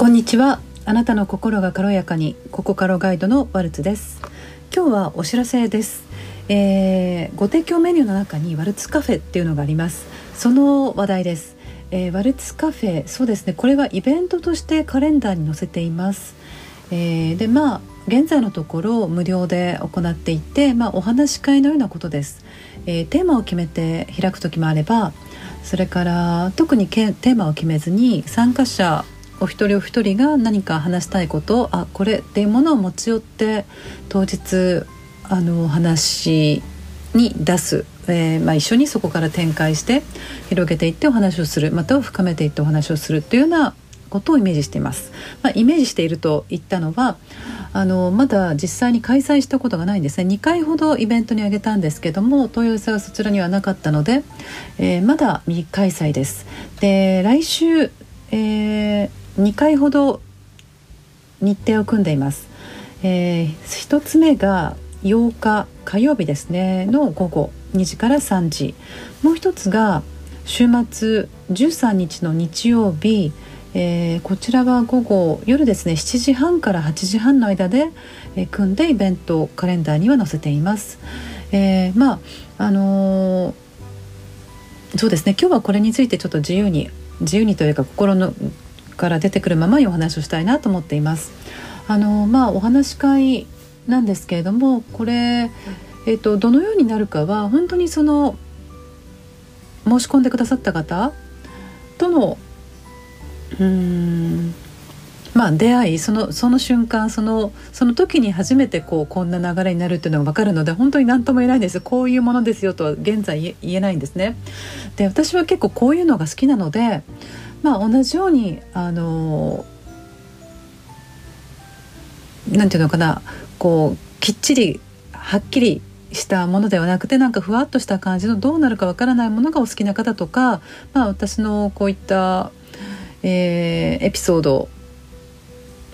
こんにちは。あなたの心が軽やかにココカロガイドのワルツです。今日はお知らせです、えーご提供メニューの中にワルツカフェっていうのがあります。その話題です、えーワルツカフェそうですね。これはイベントとしてカレンダーに載せています、えーでまあ現在のところ無料で行っていて、まあ、お話し会のようなことです、えーテーマを決めて開く時もあればそれから特にテーマを決めずに参加者お一人お一人が何か話したいことあこれっていうものを持ち寄って当日あの話に出す、えーまあ、一緒にそこから展開して広げていってお話をする。または深めていってお話をするというようなことをイメージしています、まあ、イメージしていると言ったのはあのまだ実際に開催したことがないんですね。2回ほどイベントに挙げたんですけども問い合わせはそちらにはなかったので、えーまだ未開催です。で来週、え2回ほど日程を組んでいます、え1つ目が8日火曜日ですね。の午後2時から3時。もう一つが週末13日の日曜日。えーこちらは午後夜ですね。7時半から8時半の間で、えー組んでイベントカレンダーには載せています。えーまああのーそうですね。今日はこれについてちょっと自由に自由にというか心のから出てくるままにお話をしたいなと思っています。あのまあお話し会なんですけれどもこれ、えー、とどのようになるかは本当にその申し込んでくださった方とのうーんまあ出会いそのその瞬間そのその時に初めてこうこんな流れになるっていうのが分かるので本当に何とも言えないんですこういうものですよとは現在言えないんですね。で私は結構こういうのが好きなのでまあ同じようにあのなんていうのかなこうきっちりはっきりしたものではなくてなんかふわっとした感じのどうなるかわからないものがお好きな方とか、まあ、私のこういった、えーエピソード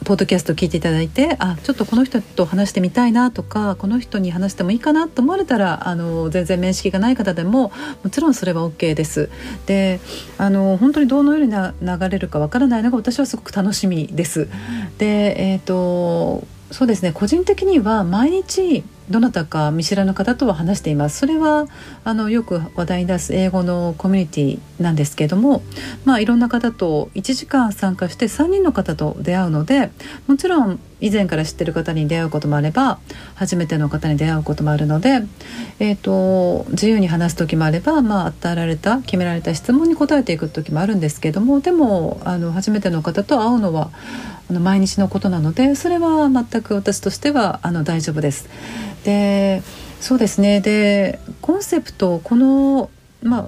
ポッドキャスト聞いていただいてあちょっとこの人と話してみたいなとかこの人に話してもいいかなと思われたらあの全然面識がない方でももちろんそれは OK です。であの本当にどのようにな流れるかわからないのが私はすごく楽しみです。でえっ、とそうですね個人的には毎日どなたか見知らぬ方とは話しています。それはあのよく話題に出す英語のコミュニティなんですけれども、まあ、いろんな方と1時間参加して3人の方と出会うのでもちろん以前から知ってる方に出会うこともあれば初めての方に出会うこともあるので、えー、と自由に話す時もあれば、まあ、与えられた決められた質問に答えていく時もあるんですけどもでもあの初めての方と会うのはあの毎日のことなのでそれは全く私としてはあの大丈夫です。でそうですねでコンセプトこの、まあ、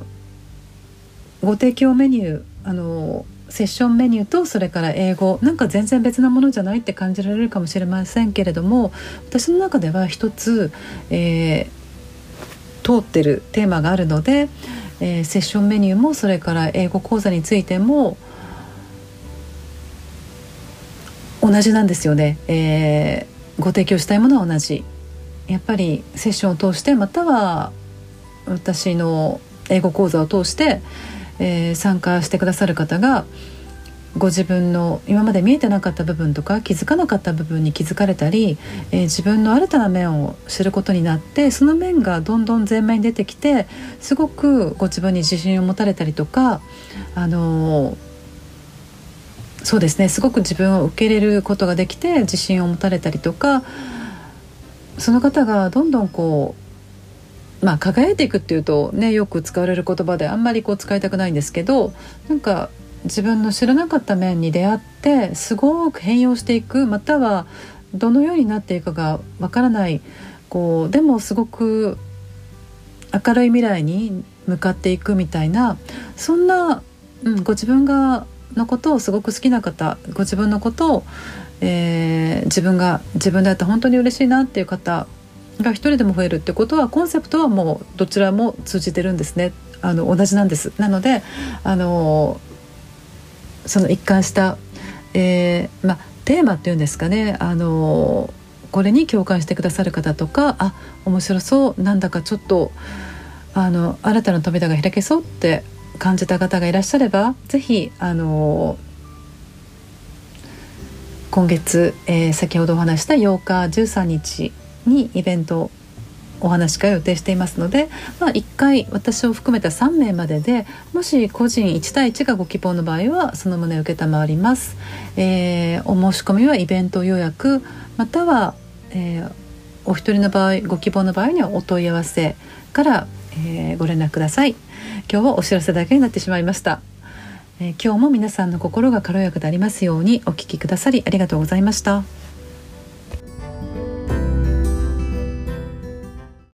ご提供メニューあのセッションメニューとそれから英語なんか全然別なものじゃないって感じられるかもしれませんけれども私の中では一つ、えー通ってるテーマがあるので、えーセッションメニューもそれから英語講座についても同じなんですよね、えーご提供したいものは同じ。やっぱりセッションを通してまたは私の英語講座を通して、えー参加してくださる方がご自分の今まで見えてなかった部分とか気づかなかった部分に気づかれたり、えー自分の新たな面を知ることになってその面がどんどん前面に出てきてすごくご自分に自信を持たれたりとかあのーそうですねすごく自分を受け入れることができて自信を持たれたりとかその方がどんどんこうまあ輝いていくっていうとねよく使われる言葉であんまりこう使いたくないんですけどなんか自分の知らなかった面に出会ってすごく変容していくまたはどのようになっていくかがわからないこうでもすごく明るい未来に向かっていくみたいなそんな、うん、ご自分がのことをすごく好きな方ご自分のことを、えー自分が自分であって本当に嬉しいなっていう方が一人でも増えるってことはコンセプトはもうどちらも通じてるんですね。あの同じなんです。なのであのその一貫した、えーまあ、テーマっていうんですかね。あのこれに共感してくださる方とかあ面白そうなんだかちょっとあの新たな扉が開けそうって感じた方がいらっしゃればぜひあの今月、えー、先ほどお話した8日13日にイベントお話会を予定していますので、まあ、1回私を含めた3名まででもし個人1対1がご希望の場合はその旨承ります、えー、お申し込みはイベント予約または、えー、お一人の場合ご希望の場合にはお問い合わせから、えー、ご連絡ください。今日はお知らせだけになってしまいました、え今日も皆さんの心が軽やかでありますようにお聞きくださりありがとうございました。